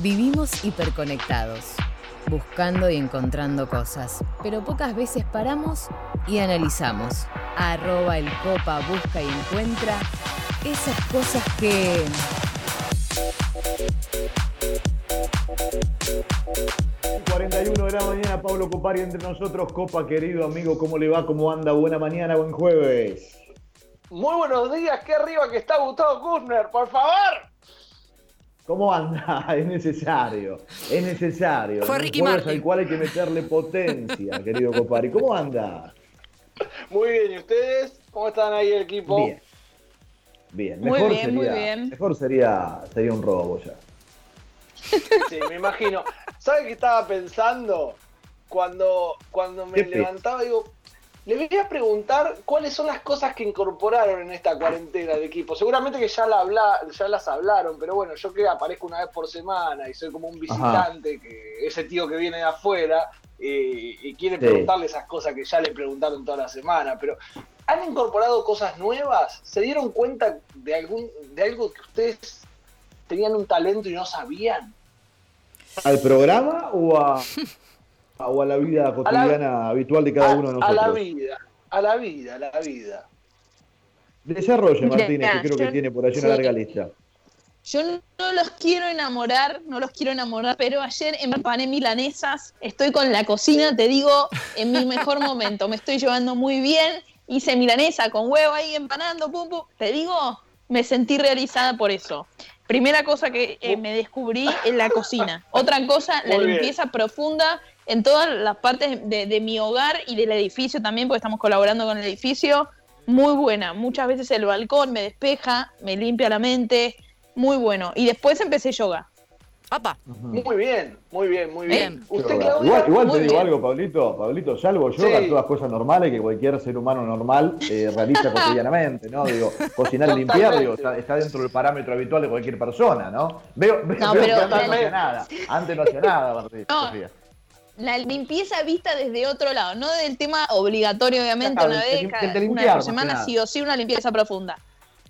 Vivimos hiperconectados, buscando y encontrando cosas, pero pocas veces paramos y analizamos. Arroba el copa busca y encuentra esas cosas que... 41 de la mañana, Pablo Copari entre nosotros. Copa, querido amigo, ¿cómo le va? ¿Cómo anda? Buena mañana, buen jueves. Muy buenos días, qué arriba que está Gustavo Kushner, por favor. ¿Cómo anda? Es necesario, es necesario. Fue Un Ricky Martin. al cual hay que meterle potencia, querido Copari. ¿Cómo anda? Muy bien, ¿y ustedes? ¿Cómo están ahí el equipo? Bien. Bien, Muy mejor bien, sería, muy bien. Mejor sería, sería un robo ya. Sí, me imagino. ¿Sabe qué estaba pensando? Cuando, cuando me ¿Qué pe- levantaba, digo, le voy a preguntar cuáles son las cosas que incorporaron en esta cuarentena de equipo. Seguramente que ya, la habla, ya las hablaron, pero bueno, yo que aparezco una vez por semana y soy como un visitante, que ese tío que viene de afuera eh, y quiere Sí. preguntarle esas cosas que ya le preguntaron toda la semana. Pero, ¿han incorporado cosas nuevas? ¿Se dieron cuenta de, algún, de algo que ustedes tenían un talento y no sabían? ¿Al programa o a, o a la vida cotidiana habitual de cada a, uno de a nosotros? la vida, a la vida, a la vida. Desarrolle, Martínez, que creo que yo- tiene por allí sí. una larga lista. Yo no los quiero enamorar, no los quiero enamorar, pero ayer empané milanesas, estoy con la cocina, te digo, en mi mejor momento, me estoy llevando muy bien, hice milanesa con huevo ahí empanando, pum, pum, te digo, me sentí realizada por eso. Primera cosa que eh, me descubrí en la cocina. Otra cosa, la bien. limpieza profunda en todas las partes de, de mi hogar y del edificio también, porque estamos colaborando con el edificio. Muy buena. Muchas veces el balcón me despeja, me limpia la mente. Muy bueno. Y después empecé yoga. Apa, Muy bien, muy bien, muy bien. Bien. ¿Usted, Igual, Claudia? igual, igual te digo bien. algo, Pablito, Pablito, salvo yoga, Sí. todas cosas normales que cualquier ser humano normal eh, realiza cotidianamente, ¿no? Digo, cocinar y limpiar, digo, está, está dentro del parámetro habitual de cualquier persona, ¿no? Veo, veo, No, veo pero- que antes no hacía nada, antes no hacía nada, Martín, No. Sofía. La limpieza vista desde otro lado, no del tema obligatorio, obviamente, Claro, una vez, de- cada- una por semana, nada. sí o sí, una limpieza profunda.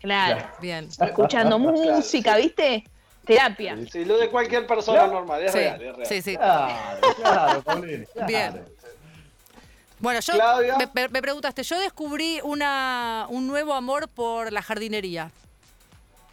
Claro. Claro. bien. Escuchando música, ¿viste? Terapia. Sí, lo de cualquier persona Claro. normal, es Sí, real, es real. sí, sí. Claro, claro, claro. Bien. Bueno, yo me- me preguntaste, yo descubrí una, un nuevo amor por la jardinería.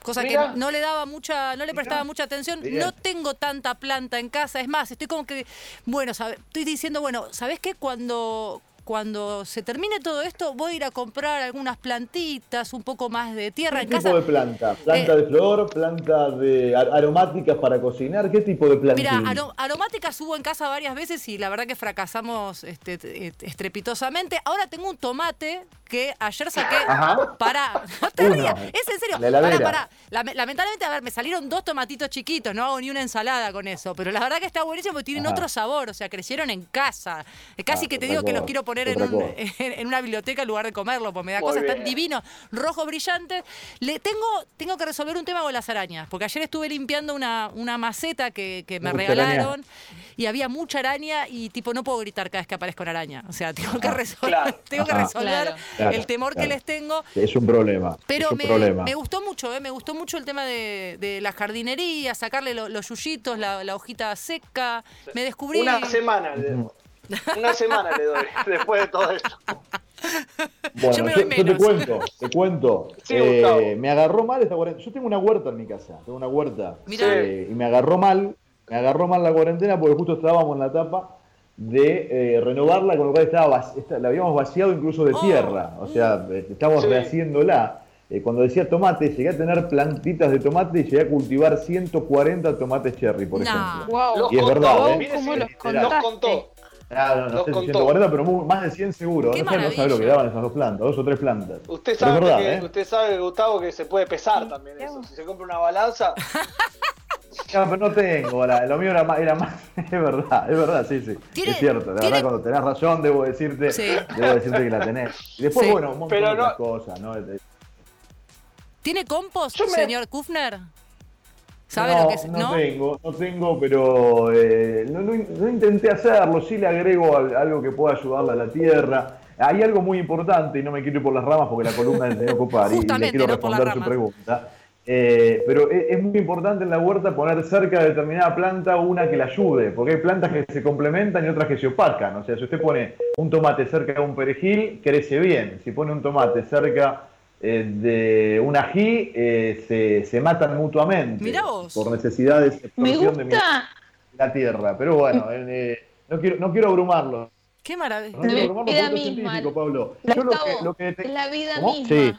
Cosa Mira. que no le daba mucha, no le prestaba mucha atención. No tengo tanta planta en casa. Es más, estoy como que, bueno, sabe- estoy diciendo, bueno, ¿sabes qué? Cuando, cuando se termine todo esto, voy a ir a comprar algunas plantitas, un poco más de tierra ¿Qué en tipo casa. de planta? ¿Planta Eh, de flor? ¿Planta de ar- aromáticas para cocinar? ¿Qué tipo de plantín? Mira, aro- aromáticas hubo en casa varias veces y la verdad que fracasamos este, et- estrepitosamente. Ahora tengo un tomate que ayer saqué Ajá. para. No te Uno. rías, es en serio. La pará. Lame- lamentablemente, a ver, me salieron dos tomatitos chiquitos, no hago ni una ensalada con eso. Pero la verdad que está buenísimo porque tienen Ajá. otro sabor, o sea, crecieron en casa. Eh, Casi Ah, que te digo que los quiero poner en, otra un- cosa. en, en una biblioteca en lugar de comerlo, porque me da Muy cosas tan divinos, rojos brillantes. Le tengo, tengo que resolver un tema con las arañas, porque ayer estuve limpiando una, una maceta que, que me Mucha araña. regalaron y había mucha araña y tipo no puedo gritar cada vez que aparezco una araña. O sea, tengo que Ah, resolver, claro. tengo que resolver Claro. Claro, el temor que les tengo. Es un problema. Pero un me, problema. me gustó mucho, ¿eh? me gustó mucho el tema de, de la jardinería, sacarle lo- los yuyitos, la, la hojita seca. Me descubrí. Una semana le doy. Una semana le doy después de todo esto. Bueno, Yo me yo, doy yo te cuento, te cuento. Sí, Eh, me agarró mal esta cuarentena. Yo tengo una huerta en mi casa, tengo una huerta. Mirá. Eh, y me agarró mal, me agarró mal la cuarentena porque justo estábamos en la etapa de eh, renovarla, con lo cual estaba la habíamos vaciado incluso de Oh. tierra. O sea, eh, estamos Sí. rehaciéndola. Eh, cuando decía tomate, llegué a tener plantitas de tomate y llegué a cultivar 140 tomates cherry, por No. ejemplo. Wow. Los Y es contó, verdad, ¿eh? contó. No, no Los sé si contó. 140, pero más de 100 seguro. Qué no sé, no sabe lo que daban esas dos plantas, dos o tres plantas. Usted sabe, es verdad, que, ¿eh? usted sabe, Gustavo, que se puede pesar también eso. Si se compra una balanza, No, pero no tengo, la- lo mío era más, era más, es verdad, es verdad, sí, sí. Tiene- es cierto, la tiene- verdad cuando tenés razón debo decirte, Sí. debo decirte que la tenés. Y después, Sí. bueno, un montón Pero de no- otras cosas, ¿no? ¿Tiene compost, me- señor Kufner? ¿Sabe no, lo que es? no, ¿No? tengo, no tengo, pero eh, no, intenté hacerlo, sí le agrego al- algo que pueda ayudarle a la tierra. Hay algo muy importante, y no me quiero ir por las ramas porque la columna de ocupar y le quiero responder su pregunta. Eh, pero es, es, muy importante en la huerta poner cerca de determinada planta una que la ayude, porque hay plantas que se complementan y otras que se opacan. O sea, si usted pone un tomate cerca de un perejil, crece bien. Si pone un tomate cerca eh, de un ají, eh, se, se, matan mutuamente. Mirá vos. Por necesidades de explosión de gusta. la tierra. Pero bueno, eh, no, quiero, no quiero abrumarlo. Qué maravilla. No quiero La abrumarlo vida porque es misma. científico, Pablo. Yo lo que, lo que te- Es la vida ¿Cómo? misma. Sí.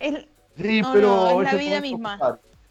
Es- Sí, No, pero no, es la vida misma.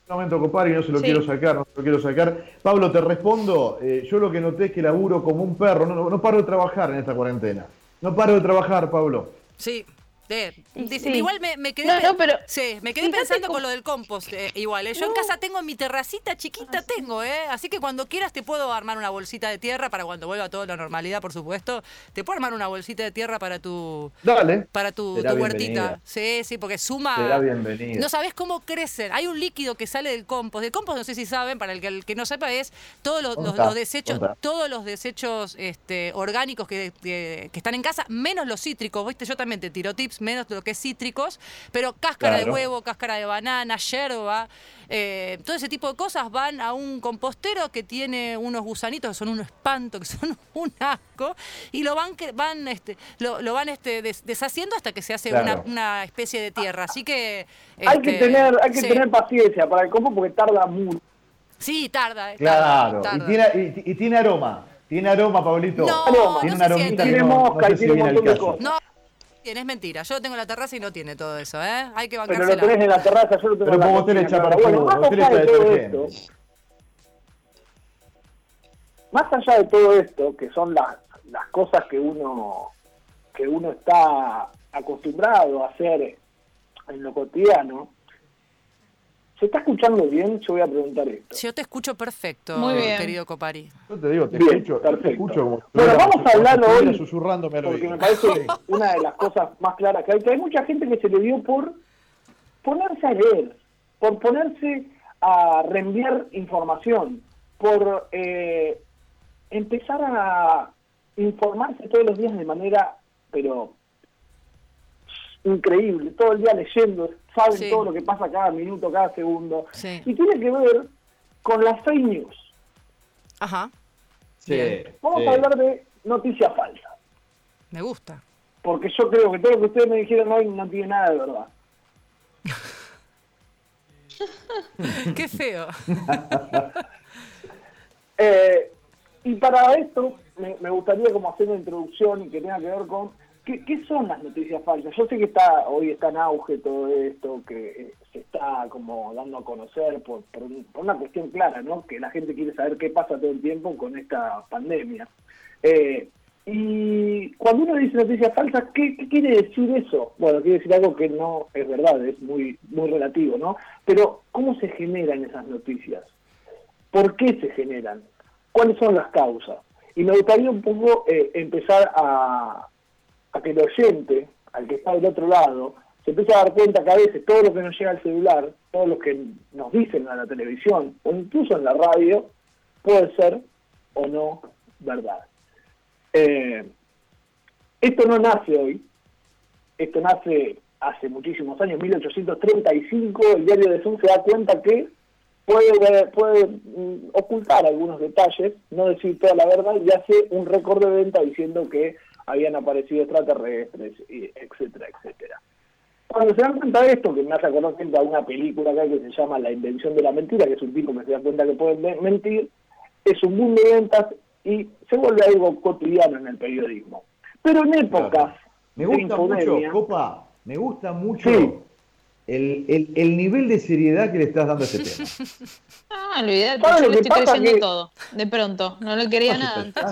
un momento copar y no se lo Sí. quiero sacar, no se lo quiero sacar. Pablo, te respondo. eh, yo lo que noté es que laburo como un perro. No, no, no paro de trabajar en esta cuarentena. No paro de trabajar, Pablo. Sí. Sí. Igual me, me quedé, No, pe- no, pero sí, me quedé pensando con lo del compost. eh, igual, eh. yo en casa tengo en mi terracita chiquita, tengo, ¿eh? Así que cuando quieras te puedo armar una bolsita de tierra para cuando vuelva toda la normalidad, por supuesto. Te puedo armar una bolsita de tierra para tu, Dale. para tu, huertita. Sí, sí, porque suma. Será bienvenida. No sabes cómo crecen. Hay un líquido que sale del compost. Del compost, no sé si saben, para el que, el que no sepa, es todos los, los- Contá, los desechos, todos los desechos este, orgánicos que, que- que están en casa, menos los cítricos. Viste, yo también te tiro tips, menos lo que es cítricos, pero cáscara de huevo, cáscara de banana, yerba, eh, todo ese tipo de cosas van a un compostero que tiene unos gusanitos que son un espanto, que son un asco, y lo van, van este, lo, lo van este, des- deshaciendo hasta que se hace Claro. una, una especie de tierra. Así que. Hay que este, tener, hay que sí. tener paciencia para el combo porque tarda mucho. Sí, tarda. eh, Claro. tarda, Y tiene, y, y tiene aroma. Tiene aroma, Pablito. No, tiene no aromita Tiene no- no mosca sé y si tiene un montón de cosas. No, bien, es mentira. Yo tengo la terraza y no tiene todo eso, ¿eh? Hay que Pero lo bancársela. tenés en la terraza, yo lo tengo Pero como perfume, Bueno, más allá de todo esto, más allá de todo esto, que son las, las cosas que uno que uno está acostumbrado a hacer en lo cotidiano, ¿se está escuchando bien? Yo voy a preguntar esto. Yo te escucho perfecto, Muy bien. querido Copari. Yo te digo, te Bien, escucho, te perfecto. escucho como Bueno, vamos a estuviera hoy, susurrándome al Porque oído. me parece una de las cosas más claras que hay, que hay mucha gente que se le dio por ponerse a leer, por ponerse a reenviar información, por eh, empezar a informarse todos los días de manera, pero increíble, todo el día leyendo, saben Sí. todo lo que pasa cada minuto, cada segundo, Sí. y tiene que ver con las fake news. Ajá, Sí, Vamos sí. a hablar de noticias falsas. me gusta. porque yo creo que todo lo que ustedes me dijeron hoy no tiene nada de verdad. Qué feo. Eh, y para esto me, me gustaría como hacer una introducción y que tenga que ver con qué, son las noticias falsas. Yo sé que está hoy está en auge todo esto, que eh, se está como dando a conocer por, por, un- por una cuestión clara, ¿no? Que la gente quiere saber qué pasa todo el tiempo con esta pandemia. Eh, y cuando uno dice noticias falsas, ¿qué, qué quiere decir eso? Bueno, quiere decir algo que no es verdad, es muy, muy relativo, ¿no? Pero, ¿cómo se generan esas noticias? ¿Por qué se generan? ¿Cuáles son las causas? Y me gustaría un poco eh, empezar a, a que el oyente, al que está del otro lado, se empiece a dar cuenta que a veces todo lo que nos llega al celular, todo lo que nos dicen en la televisión o incluso en la radio, puede ser o no verdad. Eh, esto no nace hoy, esto nace hace muchísimos años, 1835, el diario de Sun se da cuenta que puede, puede mm, ocultar algunos detalles, no decir toda la verdad, y hace un récord de venta diciendo que habían aparecido extraterrestres, y etcétera, etcétera. Cuando se dan cuenta de esto, que me hace acordar siempre a una película acá que se llama La invención de la mentira, que es un tipo que se da cuenta que puede me- mentir, es un boom de ventas y se vuelve algo cotidiano en el periodismo. Pero en épocas Me de gusta mucho, Copa, me gusta mucho Sí. El, el, el nivel de seriedad que le estás dando a este tema. Ah, olvídate, ¿Sabes yo lo estoy creyendo Que- todo, de pronto. No le quería nada antes.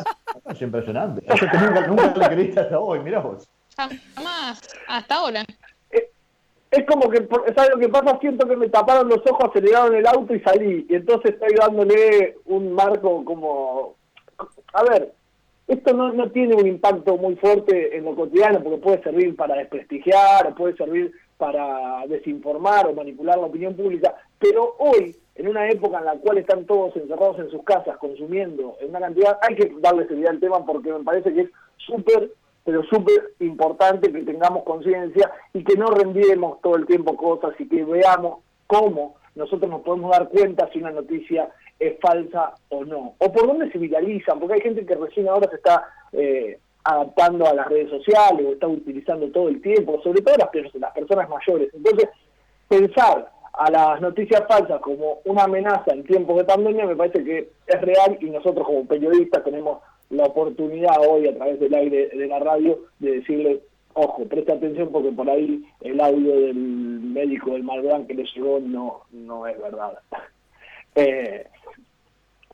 Es impresionante. Que nunca, nunca le creíste hasta hoy, mirá vos. Jamás, hasta ahora. es como que, por- ¿sabes lo que pasa? Siento que me taparon los ojos, aceleraron el auto y salí. Y entonces estoy dándole un marco como... A ver, esto no, no tiene un impacto muy fuerte en lo cotidiano porque puede servir para desprestigiar, o puede servir para desinformar o manipular la opinión pública. Pero hoy, en una época en la cual están todos encerrados en sus casas consumiendo en una cantidad, hay que darle seriedad al tema porque me parece que es súper pero súper importante que tengamos conciencia y que no rendiemos todo el tiempo cosas y que veamos cómo nosotros nos podemos dar cuenta si una noticia es falsa o no, o por dónde se viralizan, porque hay gente que recién ahora se está eh, adaptando a las redes sociales o está utilizando todo el tiempo, sobre todo las, las personas mayores. Entonces, pensar a las noticias falsas como una amenaza en tiempos de pandemia me parece que es real y nosotros como periodistas tenemos la oportunidad hoy a través del aire de la radio de decirle, ojo, presta atención porque por ahí el audio del médico del Malbrán que le llegó no, no es verdad. Eh,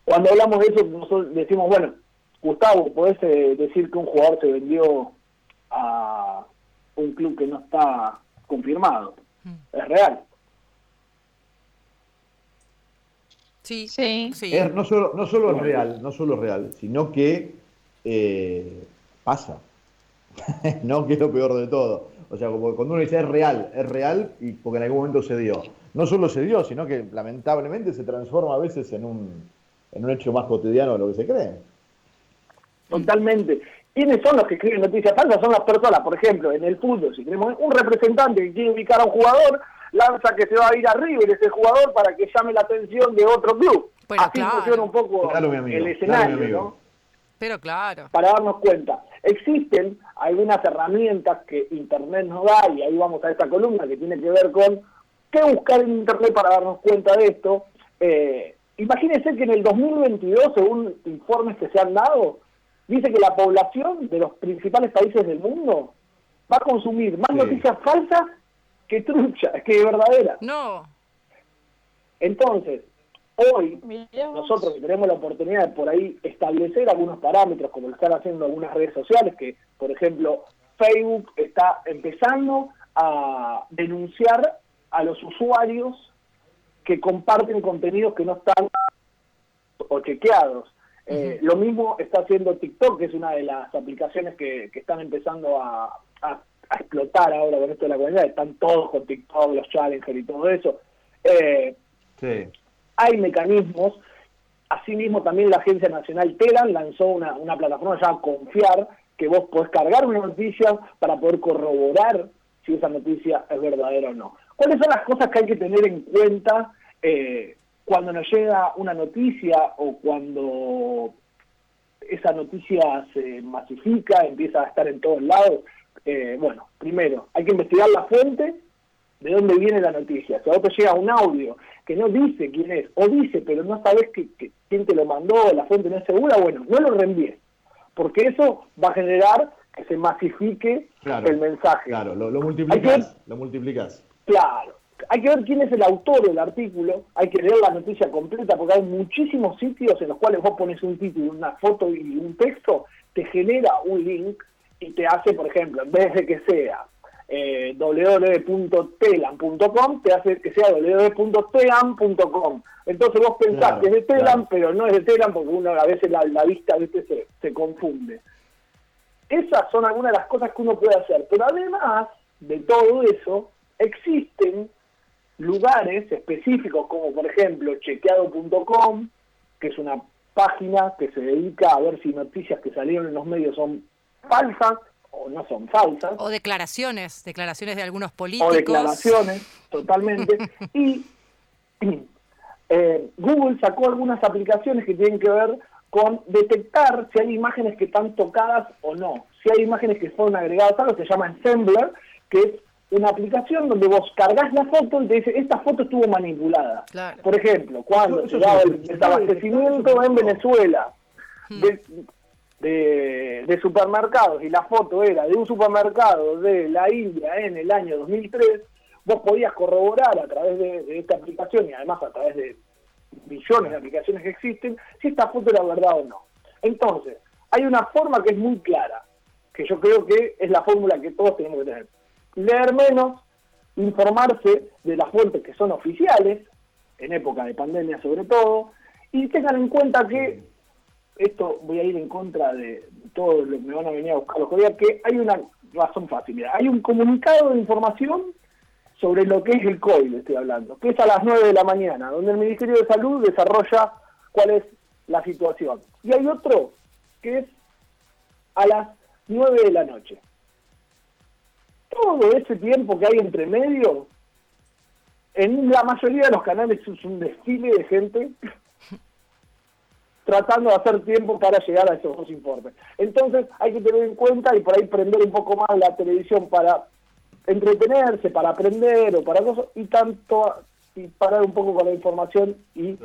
cuando hablamos de eso, nosotros decimos, bueno, Gustavo, ¿podés eh, decir que un jugador se vendió a un club que no está confirmado? Mm. Es real. Sí, sí. no solo, no solo es real, no solo es real, sino que eh, pasa. no, que es lo peor de todo. O sea, como cuando uno dice es real, es real y porque en algún momento se dio. No solo se dio, sino que lamentablemente se transforma a veces en un, en un hecho más cotidiano de lo que se cree. Totalmente. ¿Quiénes son los que escriben noticias falsas? Son las personas, por ejemplo, en el fútbol, si tenemos un representante que quiere ubicar a un jugador, lanza que se va a ir a River ese jugador para que llame la atención de otro club. Así funciona un poco el escenario, ¿no? Pero claro. Para darnos cuenta. Existen algunas herramientas que Internet nos da, y ahí vamos a esta columna que tiene que ver con qué buscar en Internet para darnos cuenta de esto. Eh, imagínense que en el 2022, según informes que se han dado, dice que la población de los principales países del mundo va a consumir más noticias falsas que trucha, que verdadera. No. Entonces, hoy nosotros tenemos la oportunidad de por ahí establecer algunos parámetros, como lo están haciendo algunas redes sociales, que por ejemplo Facebook está empezando a denunciar a los usuarios que comparten contenidos que no están o chequeados. Eh, lo mismo está haciendo TikTok, que es una de las aplicaciones que, están empezando a, a explotar ahora con esto de la comunidad, están todos con TikTok, los challengers y todo eso. Eh, hay mecanismos, asimismo también la Agencia Nacional Telan lanzó una, una plataforma llamada Confiar, que vos podés cargar una noticia para poder corroborar si esa noticia es verdadera o no. ¿Cuáles son las cosas que hay que tener en cuenta eh, cuando nos llega una noticia o cuando esa noticia se masifica, empieza a estar en todos lados? Eh, bueno, primero, hay que investigar la fuente de dónde viene la noticia. Si a vos te llega un audio que no dice quién es, o dice, pero no sabes que, quién te lo mandó, la fuente no es segura, bueno, no lo reenvíes, porque eso va a generar que se masifique el mensaje. Claro, lo, lo multiplicas, lo multiplicas. Claro, hay que ver quién es el autor del artículo, hay que leer la noticia completa, porque hay muchísimos sitios en los cuales vos pones un título, una foto y un texto, te genera un link y te hace, por ejemplo, en vez de que sea eh, www.telam.com, te hace que sea www.telam.com. Entonces vos pensás que es de Telam, pero no es de Telam porque uno a veces la, vista Se, se confunde. Esas son algunas de las cosas que uno puede hacer, pero además de todo eso, existen lugares específicos como por ejemplo chequeado.com, que es una página que se dedica a ver si noticias que salieron en los medios son falsas o no son falsas. O declaraciones, declaraciones de algunos políticos. O declaraciones, totalmente. y eh, Google sacó algunas aplicaciones que tienen que ver con detectar si hay imágenes que están tocadas o no. Si hay imágenes que fueron agregadas, algo se llama Ensembler, que es una aplicación donde vos cargas la foto y te dice, esta foto estuvo manipulada. Por ejemplo, cuando se daba el desabastecimiento en Venezuela, hmm de, supermercados y la foto era de un supermercado de la India en el año 2003, vos podías corroborar a través de, esta aplicación y además a través de millones de aplicaciones que existen, si esta foto era verdad o no. Entonces, hay una forma que es muy clara, que yo creo que es la fórmula que todos tenemos que tener. Leer menos, informarse de las fuentes que son oficiales, en época de pandemia sobre todo, y tengan en cuenta que esto voy a ir en contra de todo lo que me van a venir a buscar los colegas, que hay una razón fácil. hay un comunicado de información sobre lo que es el COVID, estoy hablando, que es a las 9 de la mañana, donde el Ministerio de Salud desarrolla cuál es la situación. Y hay otro que es a las 9 de la noche. Todo ese tiempo que hay entre medio en la mayoría de los canales es un desfile de gente tratando de hacer tiempo para llegar a esos dos informes. Entonces hay que tener en cuenta y por ahí prender un poco más la televisión para entretenerse, para aprender o para cosas, y tanto y parar un poco con la información y,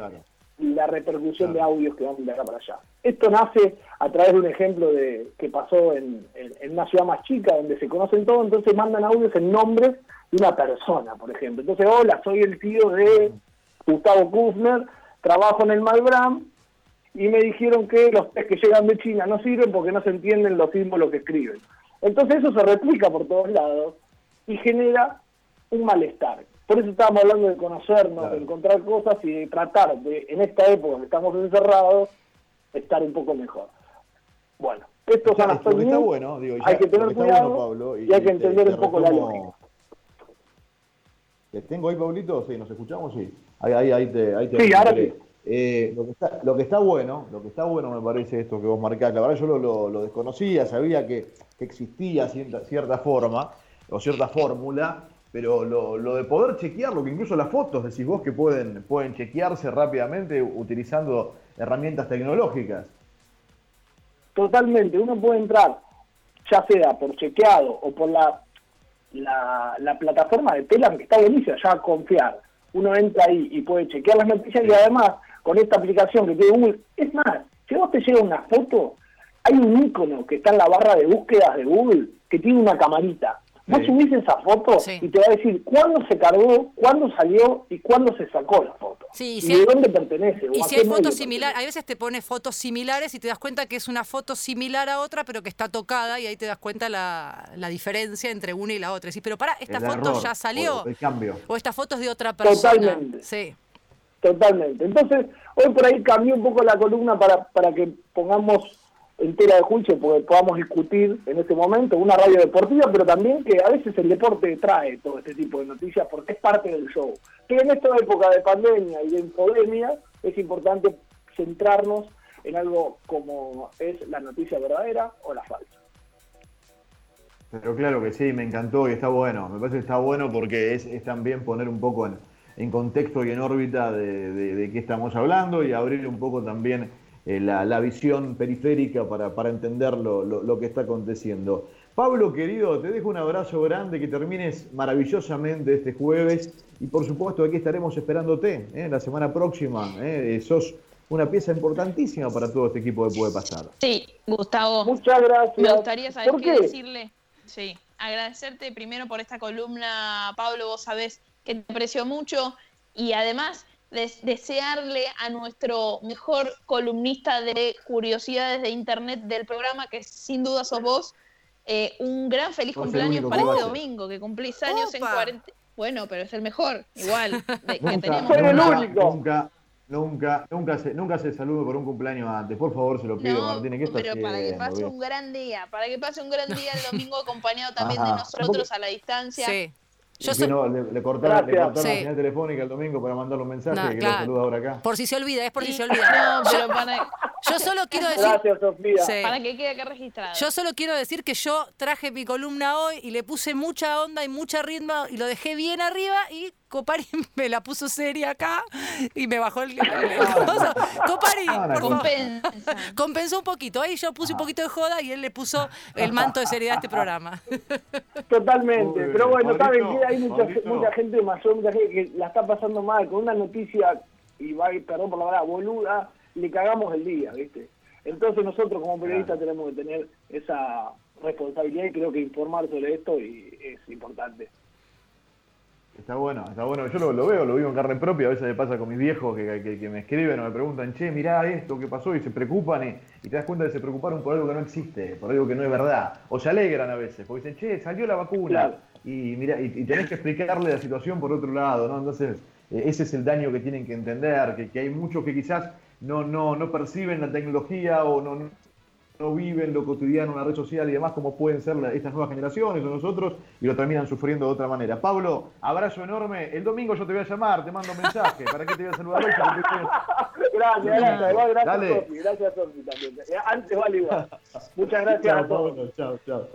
la repercusión de audios que van de acá para allá. Esto nace a través de un ejemplo de que pasó en, una ciudad más chica donde se conocen todos, entonces mandan audios en nombres de una persona, por ejemplo. Entonces, hola, soy el tío de Gustavo Kufner, trabajo en el Malbram y me dijeron que los test que llegan de China no sirven porque no se entienden los símbolos que escriben. Entonces eso se replica por todos lados y genera un malestar. Por eso estábamos hablando de conocernos, de encontrar cosas y de tratar de, en esta época que estamos encerrados, estar un poco mejor. Bueno, esto son las está bueno, hay que tener cuidado y, hay que entender un poco la lógica. ¿Tengo ahí, Pablito? Sí, ¿nos escuchamos? Sí. Ahí, ahí, ahí te, ahí sí, ahora sí. Eh, lo, que está, lo que está bueno, lo que está bueno me parece esto que vos marcás, la verdad yo lo, desconocía, sabía que, existía cierta, cierta, forma o cierta fórmula, pero lo, de poder chequearlo, que incluso las fotos decís vos que pueden, pueden chequearse rápidamente utilizando herramientas tecnológicas. Totalmente, uno puede entrar, ya sea por chequeado o por la, la, la plataforma de Telam, que está buenísima, ya a confiar. Uno entra ahí y puede chequear las noticias y además con esta aplicación que tiene Google. Es más, si vos te llega una foto, hay un icono que está en la barra de búsquedas de Google que tiene una camarita. Vos subís esa foto y te va a decir cuándo se cargó, cuándo salió y cuándo se sacó la foto. y de dónde pertenece. Y si hay fotos similares, a veces te pone fotos similares y te das cuenta que es una foto similar a otra, pero que está tocada y ahí te das cuenta la, la diferencia entre una y la otra. Sí, pero para, esta foto ya salió. el cambio. O esta foto es de otra persona. Totalmente. Sí. Totalmente. Entonces, hoy por ahí cambió un poco la columna para, para que pongamos entera de juicio, porque podamos discutir en este momento una radio deportiva, pero también que a veces el deporte trae todo este tipo de noticias porque es parte del show. Que en esta época de pandemia y de infodemia es importante centrarnos en algo como es la noticia verdadera o la falsa. Pero claro que sí, me encantó y está bueno. Me parece que está bueno porque es, también poner un poco en, en contexto y en órbita de, qué estamos hablando y abrir un poco también eh, la, visión periférica para, para entender lo, que está aconteciendo. Pablo, querido, te dejo un abrazo grande, que termines maravillosamente este jueves y por supuesto aquí estaremos esperándote ¿eh? la semana próxima. ¿eh? Sos una pieza importantísima para todo este equipo que puede pasar. Sí, Gustavo. Muchas gracias. Me gustaría saber qué? decirle. Sí, agradecerte primero por esta columna, Pablo, vos sabés que te aprecio mucho y además desearle a nuestro mejor columnista de curiosidades de internet del programa, que sin duda sos vos, eh, un gran feliz cumpleaños para este domingo, que cumplís años en 40. Bueno, pero es el mejor, igual, que tenemos. Nunca, nunca, nunca, se, nunca se salude por un cumpleaños antes. Por favor, se lo pido, no, Martínez. pero para que pase un gran día, para que pase un gran día el domingo acompañado también de nosotros a la distancia. Sí. Yo no, le, le cortaron, le cortaron la señal telefónica el domingo para mandarle un mensaje que lo saluda ahora acá. Por si se olvida, es por si se olvida. No, pero para... Yo solo quiero decir. Gracias, Sofía. Para que quede acá registrado. Yo solo quiero decir que yo traje mi columna hoy y le puse mucha onda y mucha ritmo y lo dejé bien arriba y Copari me la puso seria acá y me bajó el, Copari, compensó un poquito. Ahí yo puse un poquito de joda y él le puso el manto de seriedad a este programa. Totalmente. Pero bueno, saben que hay mucha, mucha gente mayor, mucha gente que la está pasando mal con una noticia, y va, perdón por la verdad, boluda le cagamos el día, ¿viste? Entonces nosotros como periodistas tenemos que tener esa responsabilidad y creo que informar sobre esto y es importante. Está bueno, está bueno. Yo lo, veo, lo vivo en carne propia. A veces me pasa con mis viejos que, me escriben o me preguntan, che, mirá esto, ¿qué pasó? Y se preocupan y, te das cuenta de que se preocuparon por algo que no existe, por algo que no es verdad. O se alegran a veces, porque dicen, che, salió la vacuna. Y, mira, y, y, tenés que explicarle la situación por otro lado, ¿no? Entonces, eh, ese es el daño que tienen que entender, que, que hay muchos que quizás no, no, no perciben la tecnología o no, no viven lo cotidiano en la red social y demás como pueden ser estas nuevas generaciones o nosotros y lo terminan sufriendo de otra manera. Pablo, abrazo enorme. El domingo yo te voy a llamar, te mando un mensaje. ¿Para qué te voy a saludar hoy? Gracias, gracias. Gracias, Sofi. Gracias, Sofi, también. Antes vale igual. Muchas gracias a todos. Chao, chao.